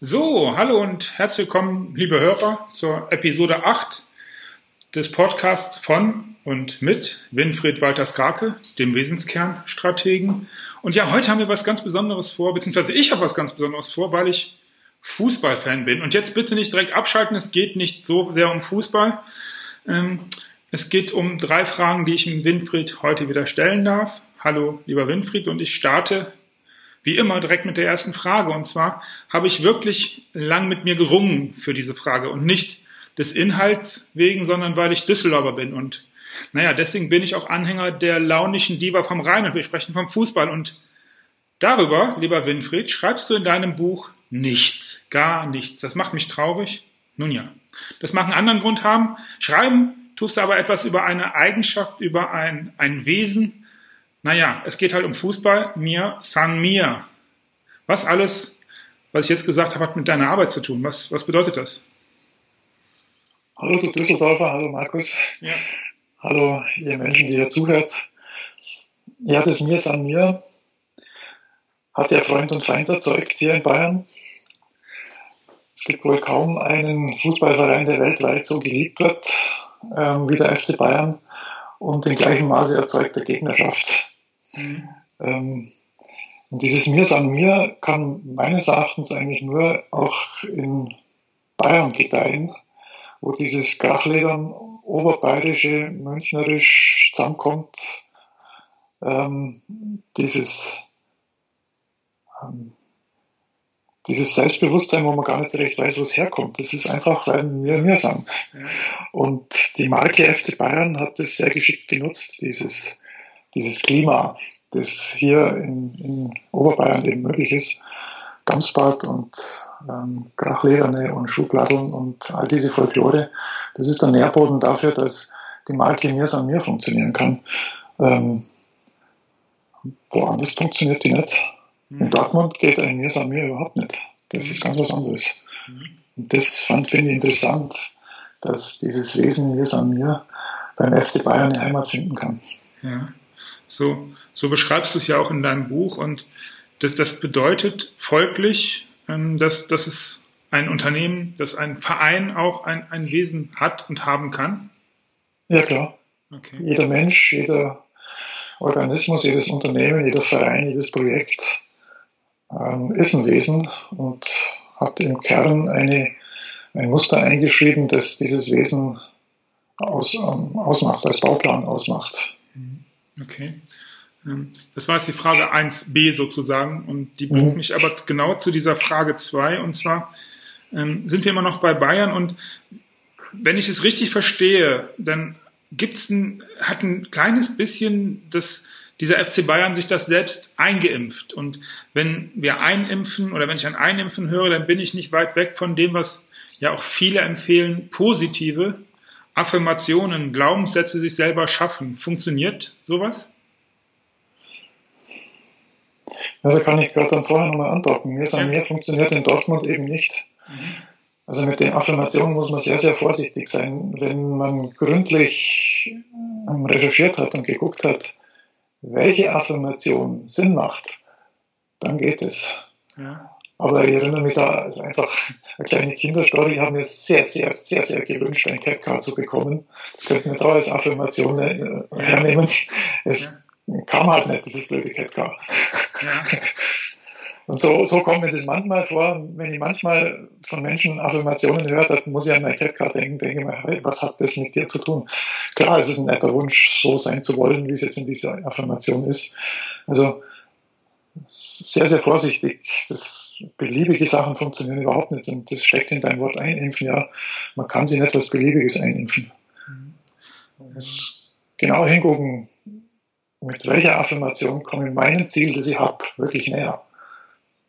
So, hallo und herzlich willkommen, liebe Hörer, zur Episode 8 des Podcasts von und mit Winfried Walter-Skarke, dem Wesenskernstrategen. Und ja, heute haben wir was ganz Besonderes vor, beziehungsweise ich habe was ganz Besonderes vor, weil ich Fußballfan bin. Und jetzt bitte nicht direkt abschalten, es geht nicht so sehr um Fußball. Ähm, es geht um drei Fragen, die ich Winfried heute wieder stellen darf. Hallo, lieber Winfried, und ich starte wie immer direkt mit der ersten Frage. Und zwar habe ich wirklich lang mit mir gerungen für diese Frage und nicht des Inhalts wegen, sondern weil ich Düsseldorfer bin. Und naja, deswegen bin ich auch Anhänger der launischen Diva vom Rhein und wir sprechen vom Fußball. Und darüber, lieber Winfried, schreibst du in deinem Buch nichts, gar nichts. Das macht mich traurig. Nun ja, das mag einen anderen Grund haben. Schreiben tust du aber etwas über eine Eigenschaft, über ein, ein Wesen, naja, es geht halt um Fußball. Mir, San Mir. Was alles, was ich jetzt gesagt habe, hat mit deiner Arbeit zu tun? Was, was bedeutet das? Hallo, du Düsseldorfer. Hallo, Markus. Ja. Hallo, ihr Menschen, die hier zuhört. Ja, das Mir, San Mir hat ja Freund und Feind erzeugt hier in Bayern. Es gibt wohl kaum einen Fußballverein, der weltweit so geliebt wird ähm, wie der FC Bayern und in gleichem Maße erzeugter Gegnerschaft. Mhm. Ähm, und dieses Mir san mir kann meines Erachtens eigentlich nur auch in Bayern gedeihen, wo dieses Krachledern oberbayerische, münchnerisch zusammenkommt, ähm, dieses, ähm, dieses Selbstbewusstsein, wo man gar nicht so recht weiß, wo es herkommt. Das ist einfach, weil wir mir sind. Ja. Und die Marke FC Bayern hat das sehr geschickt genutzt, dieses dieses Klima, das hier in, in Oberbayern eben möglich ist, Gamsbad und ähm, Krachlederne und Schubladeln und all diese Folklore, das ist der Nährboden dafür, dass die Marke Mir an mir funktionieren kann. Ähm, woanders funktioniert die nicht. Mhm. In Dortmund geht ein Mir an mir überhaupt nicht. Das ist ganz was anderes. Mhm. Und das fand ich interessant, dass dieses Wesen Mir an mir beim FC Bayern eine Heimat finden kann. Ja. So, so beschreibst du es ja auch in deinem Buch und das, das bedeutet folglich, ähm, dass, dass es ein Unternehmen, dass ein Verein auch ein, ein Wesen hat und haben kann? Ja, klar. Okay. Jeder Mensch, jeder Organismus, jedes Unternehmen, jeder Verein, jedes Projekt ähm, ist ein Wesen und hat im Kern eine, ein Muster eingeschrieben, das dieses Wesen aus, ähm, ausmacht, als Bauplan ausmacht. Okay. Ähm, das war jetzt die Frage 1b sozusagen. Und die bringt mhm. mich aber genau zu dieser Frage 2 und zwar ähm, sind wir immer noch bei Bayern? Und wenn ich es richtig verstehe, dann gibt's ein, hat ein kleines bisschen das, dieser FC Bayern sich das selbst eingeimpft. Und wenn wir einimpfen oder wenn ich ein Einimpfen höre, dann bin ich nicht weit weg von dem, was ja auch viele empfehlen, positive Affirmationen, Glaubenssätze sich selber schaffen. Funktioniert sowas? Ja, da kann ich gerade dann vorher nochmal andocken. Mir ja. mir funktioniert in Dortmund eben nicht. Mhm. Also mit den Affirmationen muss man sehr, sehr vorsichtig sein. Wenn man gründlich ähm, recherchiert hat und geguckt hat, welche Affirmation Sinn macht, dann geht es. Ja. Aber ich erinnere mich da also einfach eine kleine Kinderstory. Ich habe mir sehr, sehr, sehr, sehr gewünscht, ein Catcar zu bekommen. Das könnten wir jetzt auch als Affirmation äh, hernehmen. Es ja. kam halt nicht, dieses blöde Catcar. Ja. Und so, so kommt mir das manchmal vor, wenn ich manchmal von Menschen Affirmationen höre, dann muss ich an mein Catcar denken, denke mir, hey, was hat das mit dir zu tun? Klar, es ist ein netter Wunsch, so sein zu wollen, wie es jetzt in dieser Affirmation ist. Also sehr, sehr vorsichtig. Das, beliebige Sachen funktionieren überhaupt nicht. Und das steckt in dein Wort einimpfen. Ja, man kann sich nicht was Beliebiges einimpfen. Man muss genau hingucken, mit welcher Affirmation komme ich meinem Ziel, das ich habe, wirklich näher.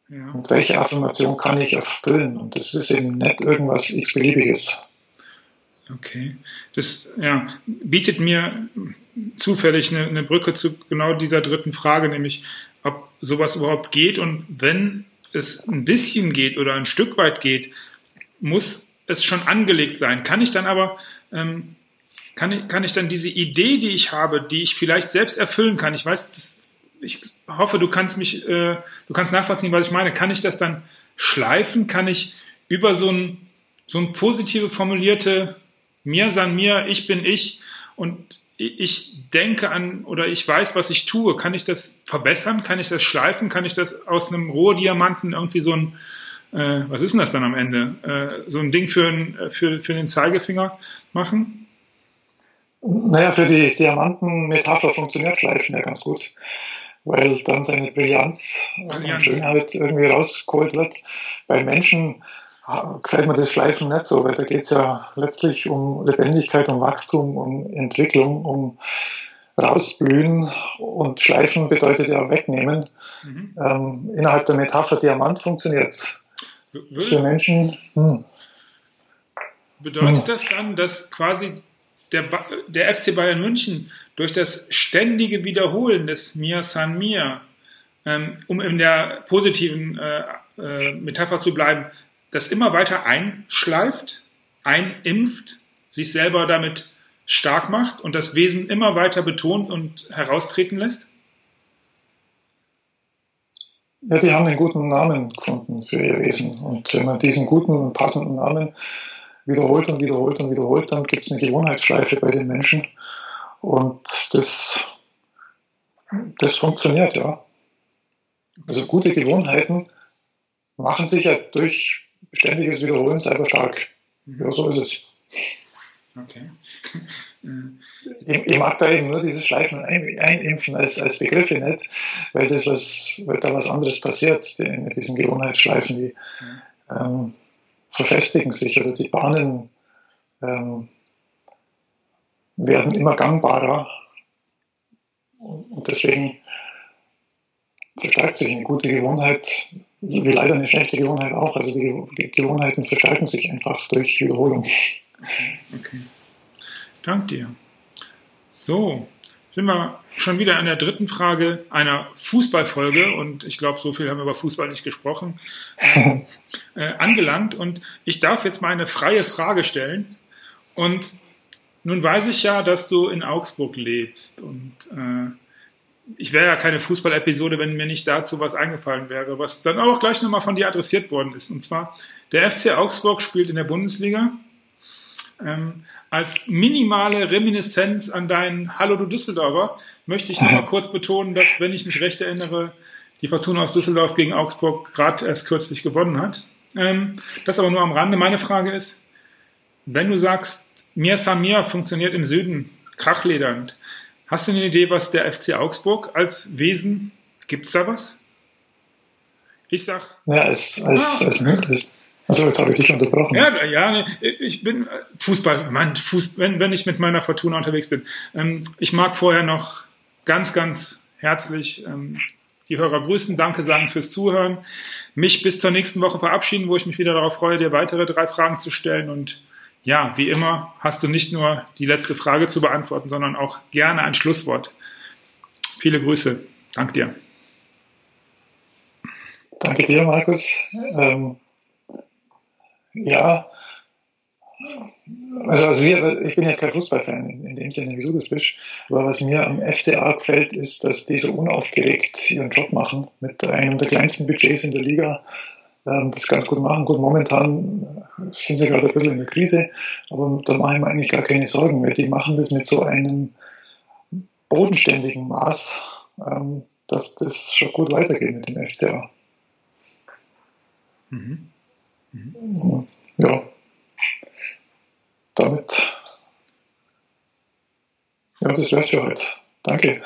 Ja. Und welche Affirmation kann ich erfüllen? Und das ist eben nicht irgendwas x-beliebiges. Okay. Das ja, bietet mir zufällig eine, eine Brücke zu genau dieser dritten Frage, nämlich ob sowas überhaupt geht und wenn es ein bisschen geht oder ein Stück weit geht, muss es schon angelegt sein. Kann ich dann aber, ähm, kann, ich, kann ich dann diese Idee, die ich habe, die ich vielleicht selbst erfüllen kann, ich weiß, das ich hoffe, du kannst mich, äh, du kannst nachvollziehen, was ich meine. Kann ich das dann schleifen? Kann ich über so ein, so ein positive formulierte mir san mir, ich bin ich und ich denke an oder ich weiß, was ich tue, kann ich das verbessern? Kann ich das schleifen? Kann ich das aus einem Rohdiamanten irgendwie so ein, äh, was ist denn das dann am Ende? Äh, so ein Ding für, ein, für, für den Zeigefinger machen? Naja, für die Diamanten-Metapher funktioniert Schleifen ja ganz gut, weil dann seine Brillanz, Brillanz. und Schönheit irgendwie rausgeholt wird. Bei Menschen gefällt mir das Schleifen nicht so, weil da geht es ja letztlich um Lebendigkeit, um Wachstum, um Entwicklung, um rausblühen und Schleifen bedeutet ja wegnehmen. Mhm. Ähm, innerhalb der Metapher Diamant funktioniert es. Für Menschen. Hm. Bedeutet hm. das dann, dass quasi der, der FC Bayern München durch das ständige Wiederholen des Mir San Mir, ähm, um in der positiven äh, äh, Metapher zu bleiben, das immer weiter einschleift, einimpft, sich selber damit stark macht und das Wesen immer weiter betont und heraustreten lässt? Ja, die haben einen guten Namen gefunden für ihr Wesen. Und wenn man diesen guten und passenden Namen wiederholt und wiederholt und wiederholt, dann gibt es eine Gewohnheitsschleife bei den Menschen. Und das, das funktioniert, ja. Also gute Gewohnheiten machen sich ja durch ständiges Wiederholen selber stark. Ja, so ist es. Okay. ich, ich, mag da eben nur dieses Schleifen ein, einimpfen als, als Begriffe nicht, weil, das was, weil da was anderes passiert die, mit diesen Gewohnheitsschleifen, die ähm, verfestigen sich oder die Bahnen ähm, werden immer gangbarer und deswegen verstärkt sich eine gute Gewohnheit wie leider eine schlechte Gewohnheit auch. Also die Gewohnheiten verstärken sich einfach durch Wiederholung. Okay. Dank dir. So, sind wir schon wieder an der dritten Frage einer Fußballfolge und ich glaube, so viel haben wir über Fußball nicht gesprochen, äh, äh, angelangt. Und ich darf jetzt mal eine freie Frage stellen. Und nun weiß ich ja, dass du in Augsburg lebst und äh, ich wäre ja keine Fußball-Episode, wenn mir nicht dazu was eingefallen wäre, was dann auch gleich nochmal von dir adressiert worden ist. Und zwar, der FC Augsburg spielt in der Bundesliga. Ähm, als minimale Reminiszenz an deinen Hallo du Düsseldorfer möchte ich nochmal kurz betonen, dass, wenn ich mich recht erinnere, die Fortuna aus Düsseldorf gegen Augsburg gerade erst kürzlich gewonnen hat. Ähm, das aber nur am Rande. Meine Frage ist, wenn du sagst, Mir Samir funktioniert im Süden krachledernd, Hast du eine Idee, was der FC Augsburg als Wesen, gibt es da was? Ich sag. Ja, es, es, ah, es, es also jetzt habe ich dich unterbrochen. Ja, ja, ich bin Fußball, Mann, Fuß, wenn, wenn ich mit meiner Fortuna unterwegs bin. Ähm, ich mag vorher noch ganz, ganz herzlich ähm, die Hörer grüßen, danke sagen fürs Zuhören, mich bis zur nächsten Woche verabschieden, wo ich mich wieder darauf freue, dir weitere drei Fragen zu stellen und ja, wie immer hast du nicht nur die letzte Frage zu beantworten, sondern auch gerne ein Schlusswort. Viele Grüße. Dank dir. Danke dir, Markus. Ähm, ja, also, also wir, ich bin jetzt kein Fußballfan in, dem Sinne, wie du das bist, aber was mir am FCA gefällt, ist, dass die so unaufgeregt ihren Job machen mit einem der kleinsten Budgets in der Liga das ganz gut machen. Gut, momentan sind sie gerade ein bisschen in der Krise, aber da mache ich mir eigentlich gar keine Sorgen mehr. Die machen das mit so einem bodenständigen Maß, ähm, dass das schon gut weitergeht mit dem FCA. Mhm. Mhm. Ja. Damit. Ja, das wär's für heute. Danke.